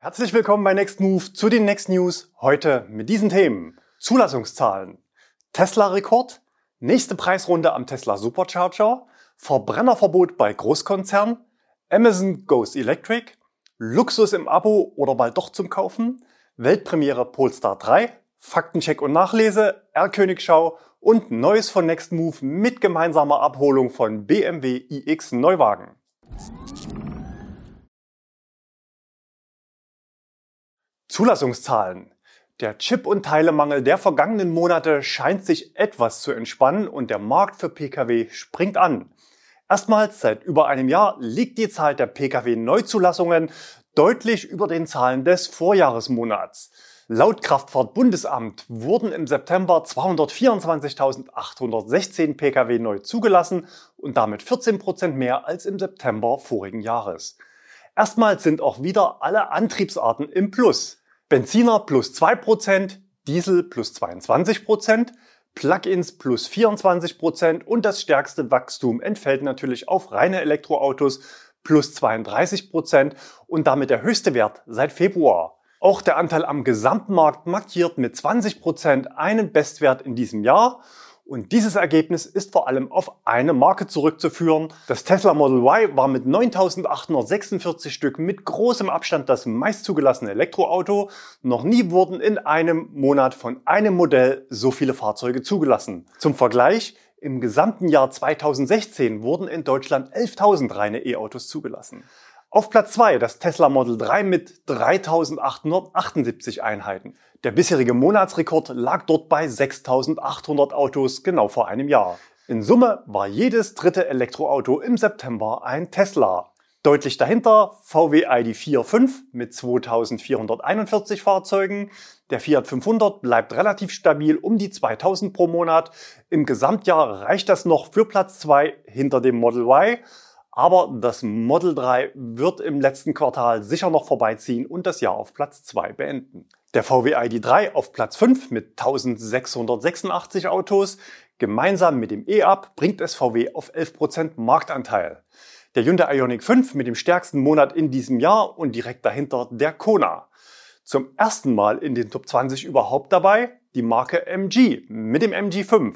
Herzlich willkommen bei Next Move zu den Next News. Heute mit diesen Themen. Zulassungszahlen. Tesla-Rekord. Nächste Preisrunde am Tesla Supercharger. Verbrennerverbot bei Großkonzernen. Amazon Goes Electric. Luxus im Abo oder bald doch zum Kaufen. Weltpremiere Polestar 3. Faktencheck und Nachlese. R-Königschau und Neues von Next Move mit gemeinsamer Abholung von BMW iX Neuwagen. Zulassungszahlen. Der Chip- und Teilemangel der vergangenen Monate scheint sich etwas zu entspannen und der Markt für Pkw springt an. Erstmals seit über einem Jahr liegt die Zahl der Pkw-Neuzulassungen deutlich über den Zahlen des Vorjahresmonats. Laut Kraftfahrtbundesamt wurden im September 224.816 Pkw neu zugelassen und damit 14 Prozent mehr als im September vorigen Jahres. Erstmals sind auch wieder alle Antriebsarten im Plus. Benziner plus 2 Prozent, Diesel plus 22 Prozent, Plug-ins plus 24 Prozent und das stärkste Wachstum entfällt natürlich auf reine Elektroautos plus 32 Prozent und damit der höchste Wert seit Februar. Auch der Anteil am Gesamtmarkt markiert mit 20 Prozent einen Bestwert in diesem Jahr. Und dieses Ergebnis ist vor allem auf eine Marke zurückzuführen. Das Tesla Model Y war mit 9.846 Stück mit großem Abstand das meist zugelassene Elektroauto. Noch nie wurden in einem Monat von einem Modell so viele Fahrzeuge zugelassen. Zum Vergleich, im gesamten Jahr 2016 wurden in Deutschland 11.000 reine E-Autos zugelassen. Auf Platz 2 das Tesla Model 3 mit 3878 Einheiten. Der bisherige Monatsrekord lag dort bei 6800 Autos genau vor einem Jahr. In Summe war jedes dritte Elektroauto im September ein Tesla. Deutlich dahinter VW ID4 5 mit 2441 Fahrzeugen. Der Fiat 500 bleibt relativ stabil um die 2000 pro Monat. Im Gesamtjahr reicht das noch für Platz 2 hinter dem Model Y. Aber das Model 3 wird im letzten Quartal sicher noch vorbeiziehen und das Jahr auf Platz 2 beenden. Der VW ID3 auf Platz 5 mit 1686 Autos. Gemeinsam mit dem E-Up bringt es VW auf 11% Marktanteil. Der Hyundai Ioniq 5 mit dem stärksten Monat in diesem Jahr und direkt dahinter der Kona. Zum ersten Mal in den Top 20 überhaupt dabei die Marke MG mit dem MG5.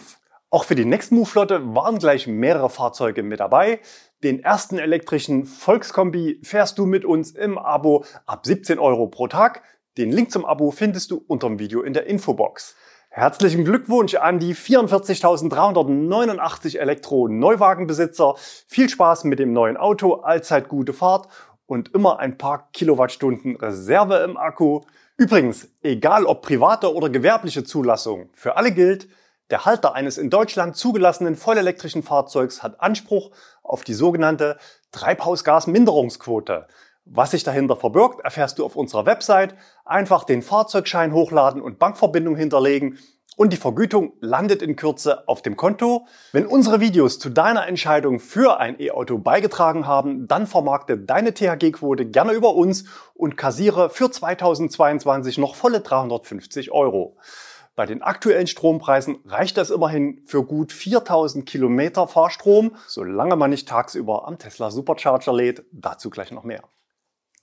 Auch für die Nextmove-Flotte waren gleich mehrere Fahrzeuge mit dabei. Den ersten elektrischen Volkskombi fährst du mit uns im Abo ab 17 Euro pro Tag. Den Link zum Abo findest du unter dem Video in der Infobox. Herzlichen Glückwunsch an die 44.389 Elektro-Neuwagenbesitzer. Viel Spaß mit dem neuen Auto, allzeit gute Fahrt und immer ein paar Kilowattstunden Reserve im Akku. Übrigens, egal ob private oder gewerbliche Zulassung, für alle gilt, der Halter eines in Deutschland zugelassenen vollelektrischen Fahrzeugs hat Anspruch auf die sogenannte Treibhausgasminderungsquote. Was sich dahinter verbirgt, erfährst du auf unserer Website. Einfach den Fahrzeugschein hochladen und Bankverbindung hinterlegen und die Vergütung landet in Kürze auf dem Konto. Wenn unsere Videos zu deiner Entscheidung für ein E-Auto beigetragen haben, dann vermarkte deine THG-Quote gerne über uns und kassiere für 2022 noch volle 350 Euro. Bei den aktuellen Strompreisen reicht das immerhin für gut 4000 Kilometer Fahrstrom, solange man nicht tagsüber am Tesla Supercharger lädt. Dazu gleich noch mehr.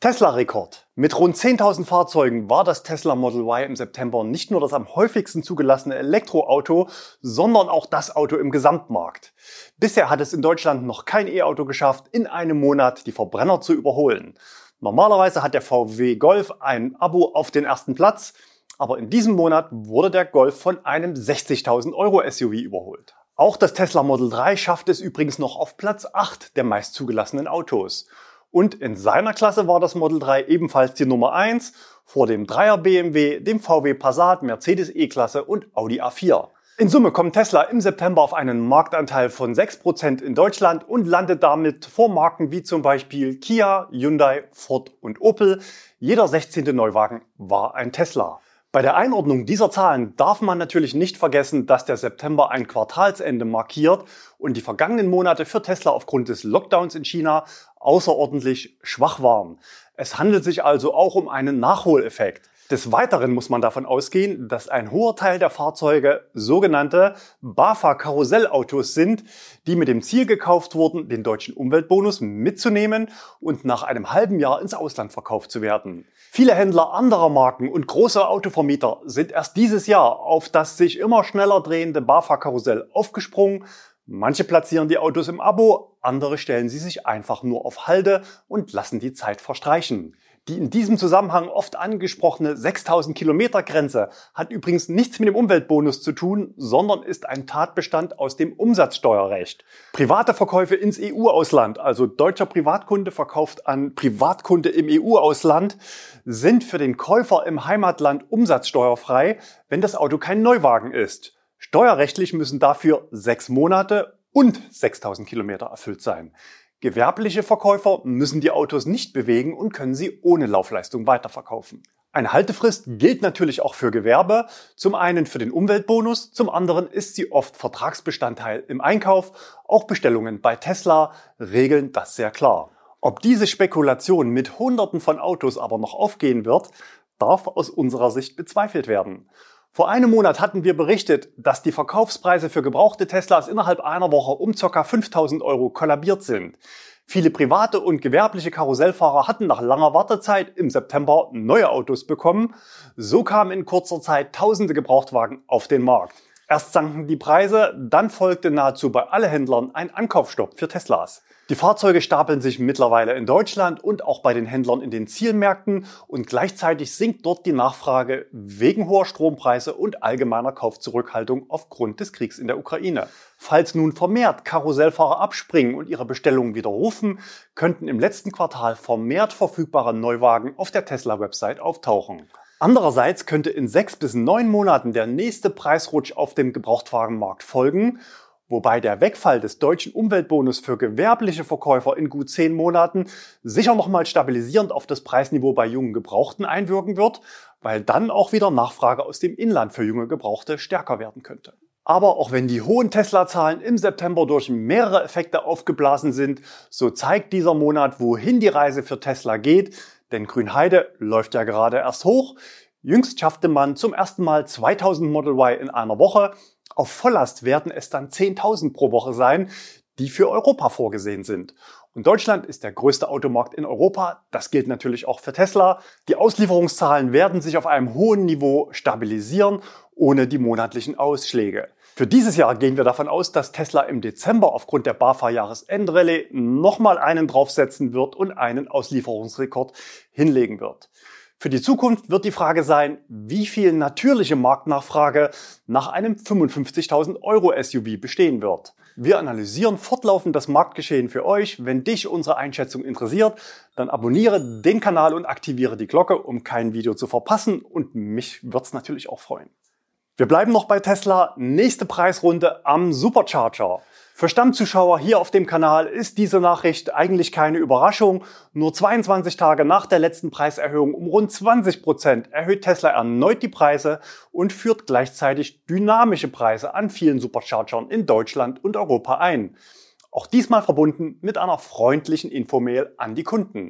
Tesla-Rekord. Mit rund 10.000 Fahrzeugen war das Tesla Model Y im September nicht nur das am häufigsten zugelassene Elektroauto, sondern auch das Auto im Gesamtmarkt. Bisher hat es in Deutschland noch kein E-Auto geschafft, in einem Monat die Verbrenner zu überholen. Normalerweise hat der VW Golf ein Abo auf den ersten Platz. Aber in diesem Monat wurde der Golf von einem 60.000 Euro SUV überholt. Auch das Tesla Model 3 schafft es übrigens noch auf Platz 8 der meist zugelassenen Autos. Und in seiner Klasse war das Model 3 ebenfalls die Nummer 1 vor dem 3er BMW, dem VW Passat, Mercedes E-Klasse und Audi A4. In Summe kommt Tesla im September auf einen Marktanteil von 6% in Deutschland und landet damit vor Marken wie zum Beispiel Kia, Hyundai, Ford und Opel. Jeder 16. Neuwagen war ein Tesla. Bei der Einordnung dieser Zahlen darf man natürlich nicht vergessen, dass der September ein Quartalsende markiert und die vergangenen Monate für Tesla aufgrund des Lockdowns in China außerordentlich schwach waren. Es handelt sich also auch um einen Nachholeffekt. Des Weiteren muss man davon ausgehen, dass ein hoher Teil der Fahrzeuge sogenannte BAFA-Karussellautos sind, die mit dem Ziel gekauft wurden, den deutschen Umweltbonus mitzunehmen und nach einem halben Jahr ins Ausland verkauft zu werden. Viele Händler anderer Marken und große Autovermieter sind erst dieses Jahr auf das sich immer schneller drehende BAFA-Karussell aufgesprungen. Manche platzieren die Autos im Abo, andere stellen sie sich einfach nur auf Halde und lassen die Zeit verstreichen. Die in diesem Zusammenhang oft angesprochene 6000 Kilometer Grenze hat übrigens nichts mit dem Umweltbonus zu tun, sondern ist ein Tatbestand aus dem Umsatzsteuerrecht. Private Verkäufe ins EU-Ausland, also deutscher Privatkunde verkauft an Privatkunde im EU-Ausland, sind für den Käufer im Heimatland umsatzsteuerfrei, wenn das Auto kein Neuwagen ist. Steuerrechtlich müssen dafür sechs Monate und 6000 Kilometer erfüllt sein. Gewerbliche Verkäufer müssen die Autos nicht bewegen und können sie ohne Laufleistung weiterverkaufen. Eine Haltefrist gilt natürlich auch für Gewerbe. Zum einen für den Umweltbonus, zum anderen ist sie oft Vertragsbestandteil im Einkauf. Auch Bestellungen bei Tesla regeln das sehr klar. Ob diese Spekulation mit Hunderten von Autos aber noch aufgehen wird, darf aus unserer Sicht bezweifelt werden. Vor einem Monat hatten wir berichtet, dass die Verkaufspreise für gebrauchte Teslas innerhalb einer Woche um ca. 5000 Euro kollabiert sind. Viele private und gewerbliche Karussellfahrer hatten nach langer Wartezeit im September neue Autos bekommen. So kamen in kurzer Zeit tausende Gebrauchtwagen auf den Markt. Erst sanken die Preise, dann folgte nahezu bei allen Händlern ein Ankaufsstopp für Teslas. Die Fahrzeuge stapeln sich mittlerweile in Deutschland und auch bei den Händlern in den Zielmärkten und gleichzeitig sinkt dort die Nachfrage wegen hoher Strompreise und allgemeiner Kaufzurückhaltung aufgrund des Kriegs in der Ukraine. Falls nun vermehrt Karussellfahrer abspringen und ihre Bestellungen widerrufen, könnten im letzten Quartal vermehrt verfügbare Neuwagen auf der Tesla-Website auftauchen. Andererseits könnte in sechs bis neun Monaten der nächste Preisrutsch auf dem Gebrauchtwagenmarkt folgen, wobei der Wegfall des deutschen Umweltbonus für gewerbliche Verkäufer in gut zehn Monaten sicher nochmal stabilisierend auf das Preisniveau bei jungen Gebrauchten einwirken wird, weil dann auch wieder Nachfrage aus dem Inland für junge Gebrauchte stärker werden könnte. Aber auch wenn die hohen Tesla-Zahlen im September durch mehrere Effekte aufgeblasen sind, so zeigt dieser Monat, wohin die Reise für Tesla geht, denn Grünheide läuft ja gerade erst hoch. Jüngst schaffte man zum ersten Mal 2000 Model Y in einer Woche. Auf Volllast werden es dann 10.000 pro Woche sein, die für Europa vorgesehen sind. Und Deutschland ist der größte Automarkt in Europa. Das gilt natürlich auch für Tesla. Die Auslieferungszahlen werden sich auf einem hohen Niveau stabilisieren, ohne die monatlichen Ausschläge. Für dieses Jahr gehen wir davon aus, dass Tesla im Dezember aufgrund der BAFA-Jahresendrallye nochmal einen draufsetzen wird und einen Auslieferungsrekord hinlegen wird. Für die Zukunft wird die Frage sein, wie viel natürliche Marktnachfrage nach einem 55.000 Euro SUV bestehen wird. Wir analysieren fortlaufend das Marktgeschehen für euch. Wenn dich unsere Einschätzung interessiert, dann abonniere den Kanal und aktiviere die Glocke, um kein Video zu verpassen. Und mich wird's natürlich auch freuen. Wir bleiben noch bei Tesla. Nächste Preisrunde am Supercharger. Für Stammzuschauer hier auf dem Kanal ist diese Nachricht eigentlich keine Überraschung. Nur 22 Tage nach der letzten Preiserhöhung um rund 20 Prozent erhöht Tesla erneut die Preise und führt gleichzeitig dynamische Preise an vielen Superchargern in Deutschland und Europa ein. Auch diesmal verbunden mit einer freundlichen Infomail an die Kunden.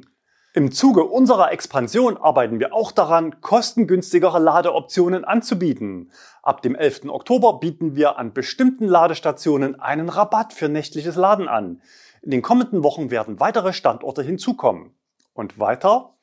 Im Zuge unserer Expansion arbeiten wir auch daran, kostengünstigere Ladeoptionen anzubieten. Ab dem 11. Oktober bieten wir an bestimmten Ladestationen einen Rabatt für nächtliches Laden an. In den kommenden Wochen werden weitere Standorte hinzukommen. Und weiter?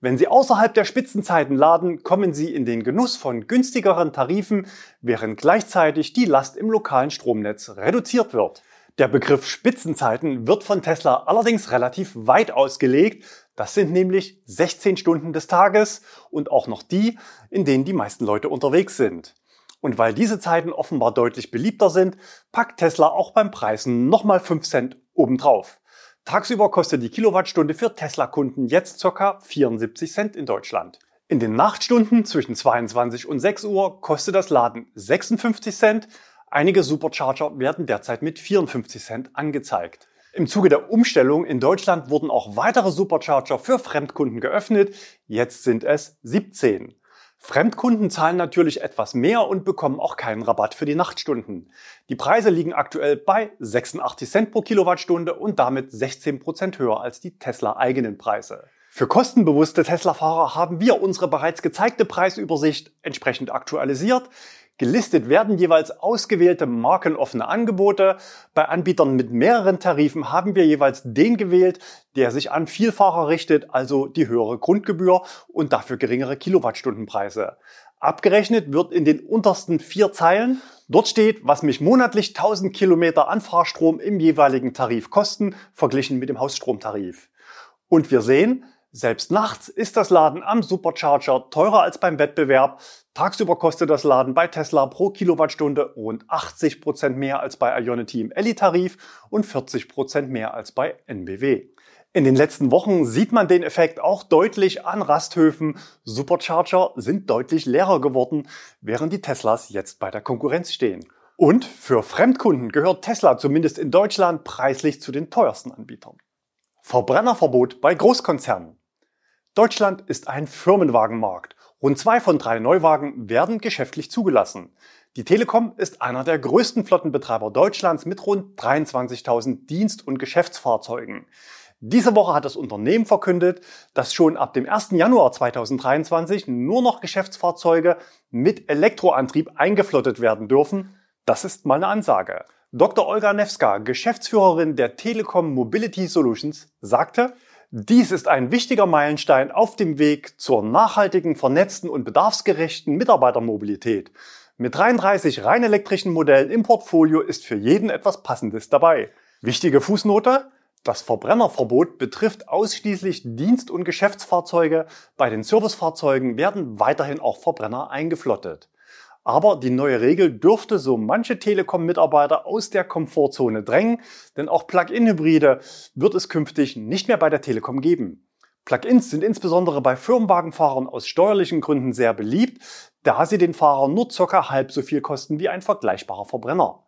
Wenn Sie außerhalb der Spitzenzeiten laden, kommen Sie in den Genuss von günstigeren Tarifen, während gleichzeitig die Last im lokalen Stromnetz reduziert wird. Der Begriff Spitzenzeiten wird von Tesla allerdings relativ weit ausgelegt. Das sind nämlich 16 Stunden des Tages und auch noch die, in denen die meisten Leute unterwegs sind. Und weil diese Zeiten offenbar deutlich beliebter sind, packt Tesla auch beim Preisen nochmal 5 Cent obendrauf. Tagsüber kostet die Kilowattstunde für Tesla-Kunden jetzt ca. 74 Cent in Deutschland. In den Nachtstunden zwischen 22 und 6 Uhr kostet das Laden 56 Cent, Einige Supercharger werden derzeit mit 54 Cent angezeigt. Im Zuge der Umstellung in Deutschland wurden auch weitere Supercharger für Fremdkunden geöffnet. Jetzt sind es 17. Fremdkunden zahlen natürlich etwas mehr und bekommen auch keinen Rabatt für die Nachtstunden. Die Preise liegen aktuell bei 86 Cent pro Kilowattstunde und damit 16 Prozent höher als die Tesla eigenen Preise. Für kostenbewusste Tesla-Fahrer haben wir unsere bereits gezeigte Preisübersicht entsprechend aktualisiert. Gelistet werden jeweils ausgewählte markenoffene Angebote. Bei Anbietern mit mehreren Tarifen haben wir jeweils den gewählt, der sich an Vielfahrer richtet, also die höhere Grundgebühr und dafür geringere Kilowattstundenpreise. Abgerechnet wird in den untersten vier Zeilen. Dort steht, was mich monatlich 1000 Kilometer Anfahrstrom im jeweiligen Tarif kosten, verglichen mit dem Hausstromtarif. Und wir sehen, selbst nachts ist das Laden am Supercharger teurer als beim Wettbewerb. Tagsüber kostet das Laden bei Tesla pro Kilowattstunde rund 80 Prozent mehr als bei Ionity im Elli-Tarif und 40 Prozent mehr als bei NBW. In den letzten Wochen sieht man den Effekt auch deutlich an Rasthöfen. Supercharger sind deutlich leerer geworden, während die Teslas jetzt bei der Konkurrenz stehen. Und für Fremdkunden gehört Tesla zumindest in Deutschland preislich zu den teuersten Anbietern. Verbrennerverbot bei Großkonzernen. Deutschland ist ein Firmenwagenmarkt. Rund zwei von drei Neuwagen werden geschäftlich zugelassen. Die Telekom ist einer der größten Flottenbetreiber Deutschlands mit rund 23.000 Dienst- und Geschäftsfahrzeugen. Diese Woche hat das Unternehmen verkündet, dass schon ab dem 1. Januar 2023 nur noch Geschäftsfahrzeuge mit Elektroantrieb eingeflottet werden dürfen. Das ist mal eine Ansage. Dr. Olga Nevska, Geschäftsführerin der Telekom Mobility Solutions, sagte, dies ist ein wichtiger Meilenstein auf dem Weg zur nachhaltigen, vernetzten und bedarfsgerechten Mitarbeitermobilität. Mit 33 rein elektrischen Modellen im Portfolio ist für jeden etwas Passendes dabei. Wichtige Fußnote? Das Verbrennerverbot betrifft ausschließlich Dienst- und Geschäftsfahrzeuge. Bei den Servicefahrzeugen werden weiterhin auch Verbrenner eingeflottet. Aber die neue Regel dürfte so manche Telekom-Mitarbeiter aus der Komfortzone drängen, denn auch Plug-in-Hybride wird es künftig nicht mehr bei der Telekom geben. Plug-ins sind insbesondere bei Firmenwagenfahrern aus steuerlichen Gründen sehr beliebt, da sie den Fahrern nur circa halb so viel kosten wie ein vergleichbarer Verbrenner.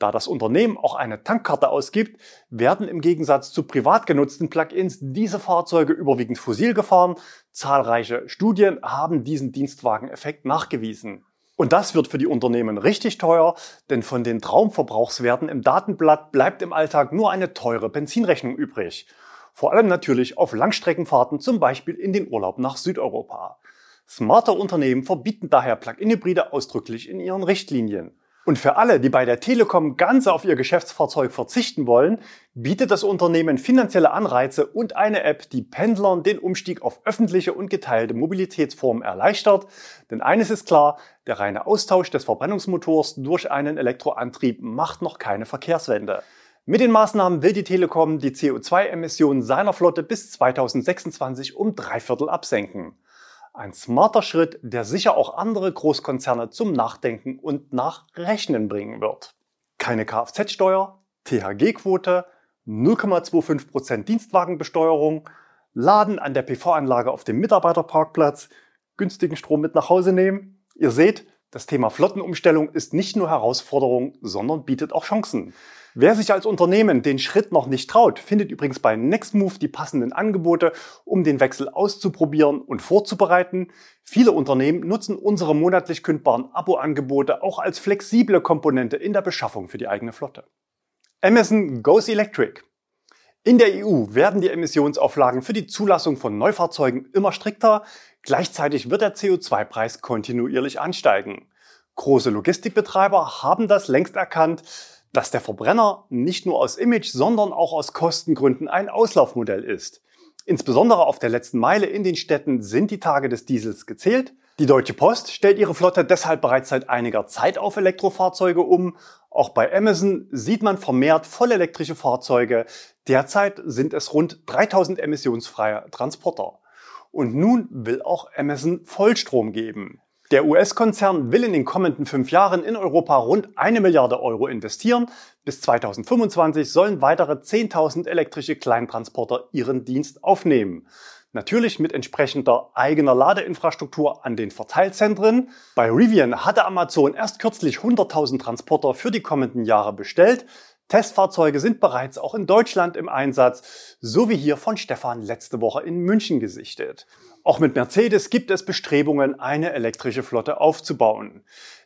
Da das Unternehmen auch eine Tankkarte ausgibt, werden im Gegensatz zu privat genutzten Plug-ins diese Fahrzeuge überwiegend fossil gefahren. Zahlreiche Studien haben diesen Dienstwageneffekt nachgewiesen. Und das wird für die Unternehmen richtig teuer, denn von den Traumverbrauchswerten im Datenblatt bleibt im Alltag nur eine teure Benzinrechnung übrig. Vor allem natürlich auf Langstreckenfahrten, zum Beispiel in den Urlaub nach Südeuropa. Smarte Unternehmen verbieten daher Plug-in-Hybride ausdrücklich in ihren Richtlinien. Und für alle, die bei der Telekom ganz auf ihr Geschäftsfahrzeug verzichten wollen, bietet das Unternehmen finanzielle Anreize und eine App, die Pendlern den Umstieg auf öffentliche und geteilte Mobilitätsformen erleichtert. Denn eines ist klar, der reine Austausch des Verbrennungsmotors durch einen Elektroantrieb macht noch keine Verkehrswende. Mit den Maßnahmen will die Telekom die CO2-Emissionen seiner Flotte bis 2026 um drei Viertel absenken. Ein smarter Schritt, der sicher auch andere Großkonzerne zum Nachdenken und Nachrechnen bringen wird. Keine Kfz-Steuer, THG-Quote, 0,25% Dienstwagenbesteuerung, Laden an der PV-Anlage auf dem Mitarbeiterparkplatz, günstigen Strom mit nach Hause nehmen. Ihr seht, das Thema Flottenumstellung ist nicht nur Herausforderung, sondern bietet auch Chancen. Wer sich als Unternehmen den Schritt noch nicht traut, findet übrigens bei Nextmove die passenden Angebote, um den Wechsel auszuprobieren und vorzubereiten. Viele Unternehmen nutzen unsere monatlich kündbaren Abo-Angebote auch als flexible Komponente in der Beschaffung für die eigene Flotte. Amazon Goes Electric. In der EU werden die Emissionsauflagen für die Zulassung von Neufahrzeugen immer strikter. Gleichzeitig wird der CO2-Preis kontinuierlich ansteigen. Große Logistikbetreiber haben das längst erkannt dass der Verbrenner nicht nur aus Image, sondern auch aus Kostengründen ein Auslaufmodell ist. Insbesondere auf der letzten Meile in den Städten sind die Tage des Diesels gezählt. Die Deutsche Post stellt ihre Flotte deshalb bereits seit einiger Zeit auf Elektrofahrzeuge um. Auch bei Amazon sieht man vermehrt vollelektrische Fahrzeuge. Derzeit sind es rund 3000 emissionsfreie Transporter. Und nun will auch Amazon Vollstrom geben. Der US-Konzern will in den kommenden fünf Jahren in Europa rund eine Milliarde Euro investieren. Bis 2025 sollen weitere 10.000 elektrische Kleintransporter ihren Dienst aufnehmen. Natürlich mit entsprechender eigener Ladeinfrastruktur an den Verteilzentren. Bei Rivian hatte Amazon erst kürzlich 100.000 Transporter für die kommenden Jahre bestellt. Testfahrzeuge sind bereits auch in Deutschland im Einsatz, so wie hier von Stefan letzte Woche in München gesichtet. Auch mit Mercedes gibt es Bestrebungen, eine elektrische Flotte aufzubauen.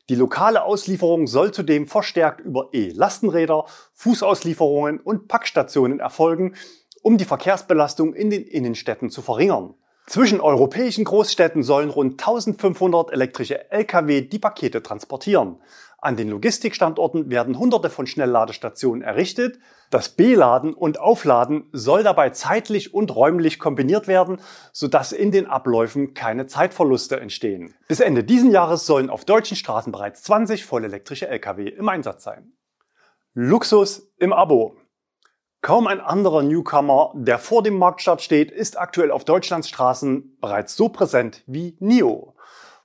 Die lokale Auslieferung soll zudem verstärkt über E-Lastenräder, Fußauslieferungen und Packstationen erfolgen um die Verkehrsbelastung in den Innenstädten zu verringern. Zwischen europäischen Großstädten sollen rund 1500 elektrische Lkw die Pakete transportieren. An den Logistikstandorten werden hunderte von Schnellladestationen errichtet. Das Beladen und Aufladen soll dabei zeitlich und räumlich kombiniert werden, sodass in den Abläufen keine Zeitverluste entstehen. Bis Ende diesen Jahres sollen auf deutschen Straßen bereits 20 vollelektrische Lkw im Einsatz sein. Luxus im Abo. Kaum ein anderer Newcomer, der vor dem Marktstart steht, ist aktuell auf Deutschlands Straßen bereits so präsent wie NIO.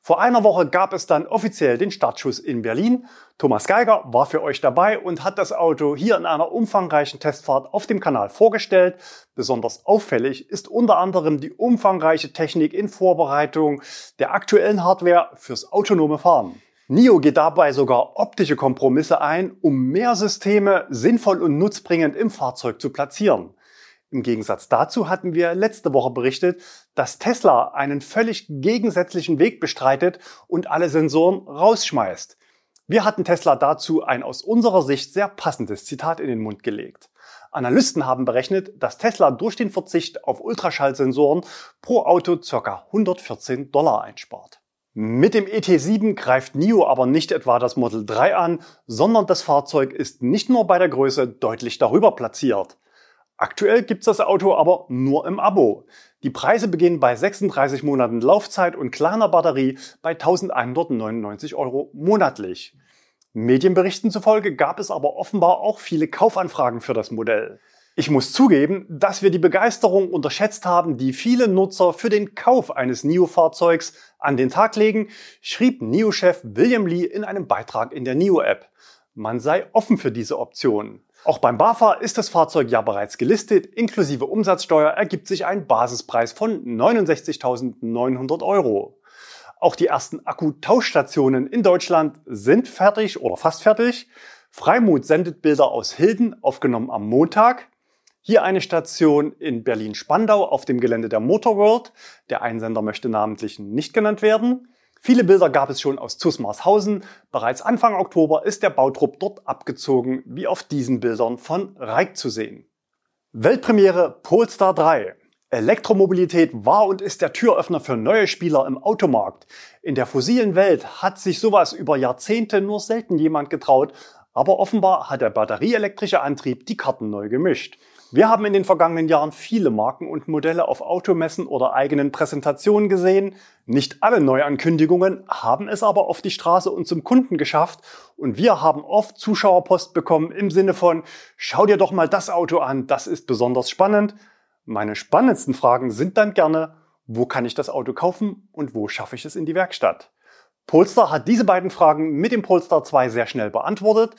Vor einer Woche gab es dann offiziell den Startschuss in Berlin. Thomas Geiger war für euch dabei und hat das Auto hier in einer umfangreichen Testfahrt auf dem Kanal vorgestellt. Besonders auffällig ist unter anderem die umfangreiche Technik in Vorbereitung der aktuellen Hardware fürs autonome Fahren. NIO geht dabei sogar optische Kompromisse ein, um mehr Systeme sinnvoll und nutzbringend im Fahrzeug zu platzieren. Im Gegensatz dazu hatten wir letzte Woche berichtet, dass Tesla einen völlig gegensätzlichen Weg bestreitet und alle Sensoren rausschmeißt. Wir hatten Tesla dazu ein aus unserer Sicht sehr passendes Zitat in den Mund gelegt. Analysten haben berechnet, dass Tesla durch den Verzicht auf Ultraschallsensoren pro Auto ca. 114 Dollar einspart. Mit dem ET7 greift NIO aber nicht etwa das Model 3 an, sondern das Fahrzeug ist nicht nur bei der Größe deutlich darüber platziert. Aktuell gibt's das Auto aber nur im Abo. Die Preise beginnen bei 36 Monaten Laufzeit und kleiner Batterie bei 1199 Euro monatlich. Medienberichten zufolge gab es aber offenbar auch viele Kaufanfragen für das Modell. Ich muss zugeben, dass wir die Begeisterung unterschätzt haben, die viele Nutzer für den Kauf eines NIO-Fahrzeugs an den Tag legen, schrieb NIO-Chef William Lee in einem Beitrag in der NIO-App. Man sei offen für diese Option. Auch beim BAFA ist das Fahrzeug ja bereits gelistet. Inklusive Umsatzsteuer ergibt sich ein Basispreis von 69.900 Euro. Auch die ersten Akkutauschstationen in Deutschland sind fertig oder fast fertig. Freimut sendet Bilder aus Hilden, aufgenommen am Montag. Hier eine Station in Berlin-Spandau auf dem Gelände der Motorworld. Der Einsender möchte namentlich nicht genannt werden. Viele Bilder gab es schon aus Zusmarshausen. Bereits Anfang Oktober ist der Bautrupp dort abgezogen, wie auf diesen Bildern von Reik zu sehen. Weltpremiere Polestar 3. Elektromobilität war und ist der Türöffner für neue Spieler im Automarkt. In der fossilen Welt hat sich sowas über Jahrzehnte nur selten jemand getraut, aber offenbar hat der batterieelektrische Antrieb die Karten neu gemischt. Wir haben in den vergangenen Jahren viele Marken und Modelle auf Automessen oder eigenen Präsentationen gesehen. Nicht alle Neuankündigungen haben es aber auf die Straße und zum Kunden geschafft. Und wir haben oft Zuschauerpost bekommen im Sinne von, schau dir doch mal das Auto an, das ist besonders spannend. Meine spannendsten Fragen sind dann gerne, wo kann ich das Auto kaufen und wo schaffe ich es in die Werkstatt? Polestar hat diese beiden Fragen mit dem Polestar 2 sehr schnell beantwortet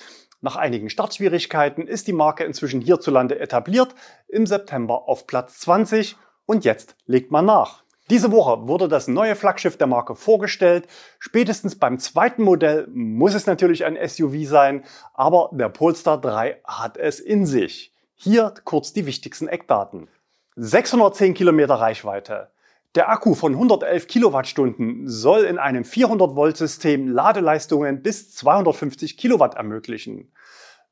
nach einigen Startschwierigkeiten ist die Marke inzwischen hierzulande etabliert, im September auf Platz 20 und jetzt legt man nach. Diese Woche wurde das neue Flaggschiff der Marke vorgestellt. Spätestens beim zweiten Modell muss es natürlich ein SUV sein, aber der Polestar 3 hat es in sich. Hier kurz die wichtigsten Eckdaten. 610 Kilometer Reichweite, der Akku von 111 Kilowattstunden soll in einem 400 Volt System Ladeleistungen bis 250 Kilowatt ermöglichen.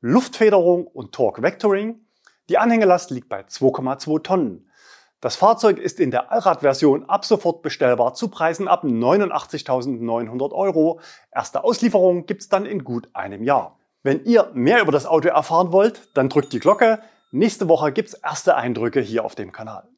Luftfederung und Torque Vectoring. Die Anhängelast liegt bei 2,2 Tonnen. Das Fahrzeug ist in der Allradversion ab sofort bestellbar zu Preisen ab 89.900 Euro. Erste Auslieferung gibt's dann in gut einem Jahr. Wenn ihr mehr über das Auto erfahren wollt, dann drückt die Glocke. Nächste Woche gibt's erste Eindrücke hier auf dem Kanal.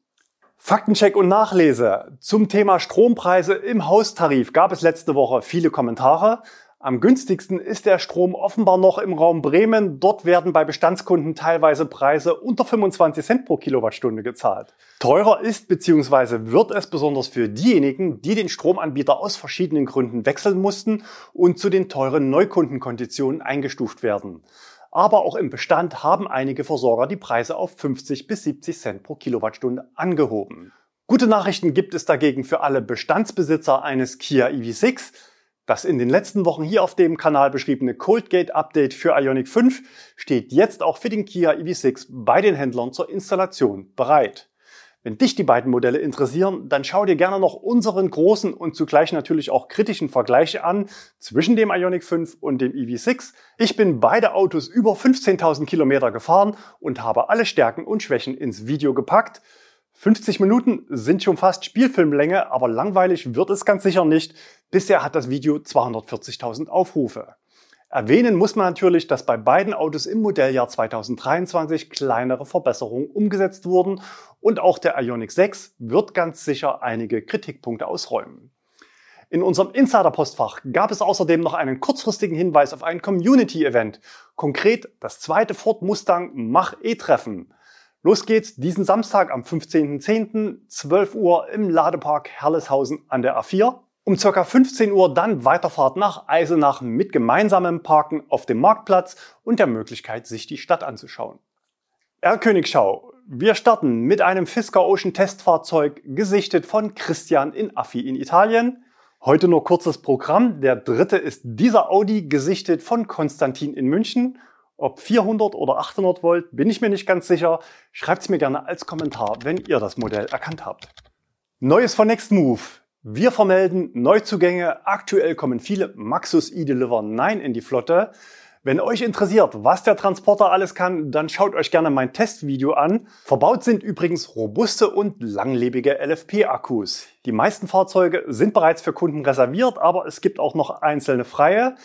Faktencheck und Nachlese. Zum Thema Strompreise im Haustarif gab es letzte Woche viele Kommentare. Am günstigsten ist der Strom offenbar noch im Raum Bremen. Dort werden bei Bestandskunden teilweise Preise unter 25 Cent pro Kilowattstunde gezahlt. Teurer ist bzw. wird es besonders für diejenigen, die den Stromanbieter aus verschiedenen Gründen wechseln mussten und zu den teuren Neukundenkonditionen eingestuft werden. Aber auch im Bestand haben einige Versorger die Preise auf 50 bis 70 Cent pro Kilowattstunde angehoben. Gute Nachrichten gibt es dagegen für alle Bestandsbesitzer eines Kia EV6. Das in den letzten Wochen hier auf dem Kanal beschriebene Coldgate Update für Ioniq 5 steht jetzt auch für den Kia EV6 bei den Händlern zur Installation bereit. Wenn dich die beiden Modelle interessieren, dann schau dir gerne noch unseren großen und zugleich natürlich auch kritischen Vergleich an zwischen dem Ioniq 5 und dem EV6. Ich bin beide Autos über 15.000 Kilometer gefahren und habe alle Stärken und Schwächen ins Video gepackt. 50 Minuten sind schon fast Spielfilmlänge, aber langweilig wird es ganz sicher nicht. Bisher hat das Video 240.000 Aufrufe. Erwähnen muss man natürlich, dass bei beiden Autos im Modelljahr 2023 kleinere Verbesserungen umgesetzt wurden und auch der Ioniq 6 wird ganz sicher einige Kritikpunkte ausräumen. In unserem Insider-Postfach gab es außerdem noch einen kurzfristigen Hinweis auf ein Community-Event, konkret das zweite Ford Mustang Mach-E-Treffen. Los geht's diesen Samstag am 15.10. 12 Uhr im Ladepark Herleshausen an der A4. Um ca. 15 Uhr dann Weiterfahrt nach Eisenach mit gemeinsamem Parken auf dem Marktplatz und der Möglichkeit, sich die Stadt anzuschauen. Erkönigschau. Wir starten mit einem Fisker Ocean Testfahrzeug, gesichtet von Christian in Affi in Italien. Heute nur kurzes Programm. Der dritte ist dieser Audi, gesichtet von Konstantin in München. Ob 400 oder 800 Volt, bin ich mir nicht ganz sicher. Schreibt's mir gerne als Kommentar, wenn ihr das Modell erkannt habt. Neues von Next Move. Wir vermelden Neuzugänge. Aktuell kommen viele Maxus e-Deliver 9 in die Flotte. Wenn euch interessiert, was der Transporter alles kann, dann schaut euch gerne mein Testvideo an. Verbaut sind übrigens robuste und langlebige LFP-Akkus. Die meisten Fahrzeuge sind bereits für Kunden reserviert, aber es gibt auch noch einzelne freie.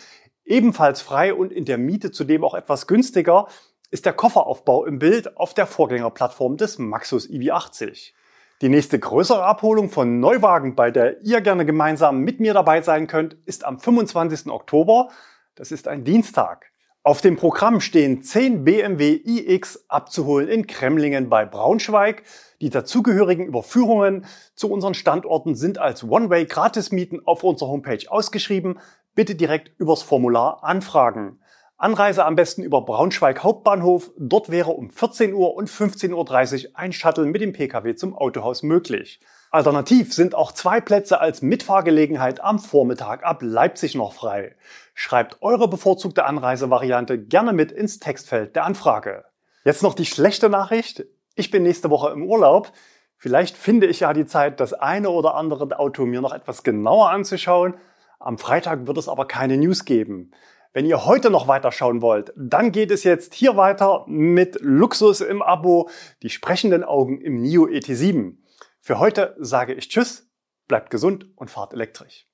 Ebenfalls frei und in der Miete zudem auch etwas günstiger ist der Kofferaufbau im Bild auf der Vorgängerplattform des Maxus EV80. Die nächste größere Abholung von Neuwagen, bei der ihr gerne gemeinsam mit mir dabei sein könnt, ist am 25. Oktober. Das ist ein Dienstag. Auf dem Programm stehen 10 BMW iX abzuholen in Kremlingen bei Braunschweig. Die dazugehörigen Überführungen zu unseren Standorten sind als One-Way-Gratismieten auf unserer Homepage ausgeschrieben. Bitte direkt übers Formular anfragen. Anreise am besten über Braunschweig Hauptbahnhof. Dort wäre um 14 Uhr und 15.30 Uhr ein Shuttle mit dem Pkw zum Autohaus möglich. Alternativ sind auch zwei Plätze als Mitfahrgelegenheit am Vormittag ab Leipzig noch frei. Schreibt eure bevorzugte Anreisevariante gerne mit ins Textfeld der Anfrage. Jetzt noch die schlechte Nachricht. Ich bin nächste Woche im Urlaub. Vielleicht finde ich ja die Zeit, das eine oder andere Auto mir noch etwas genauer anzuschauen. Am Freitag wird es aber keine News geben. Wenn ihr heute noch weiterschauen wollt, dann geht es jetzt hier weiter mit Luxus im Abo, die sprechenden Augen im NIO ET7. Für heute sage ich Tschüss, bleibt gesund und fahrt elektrisch.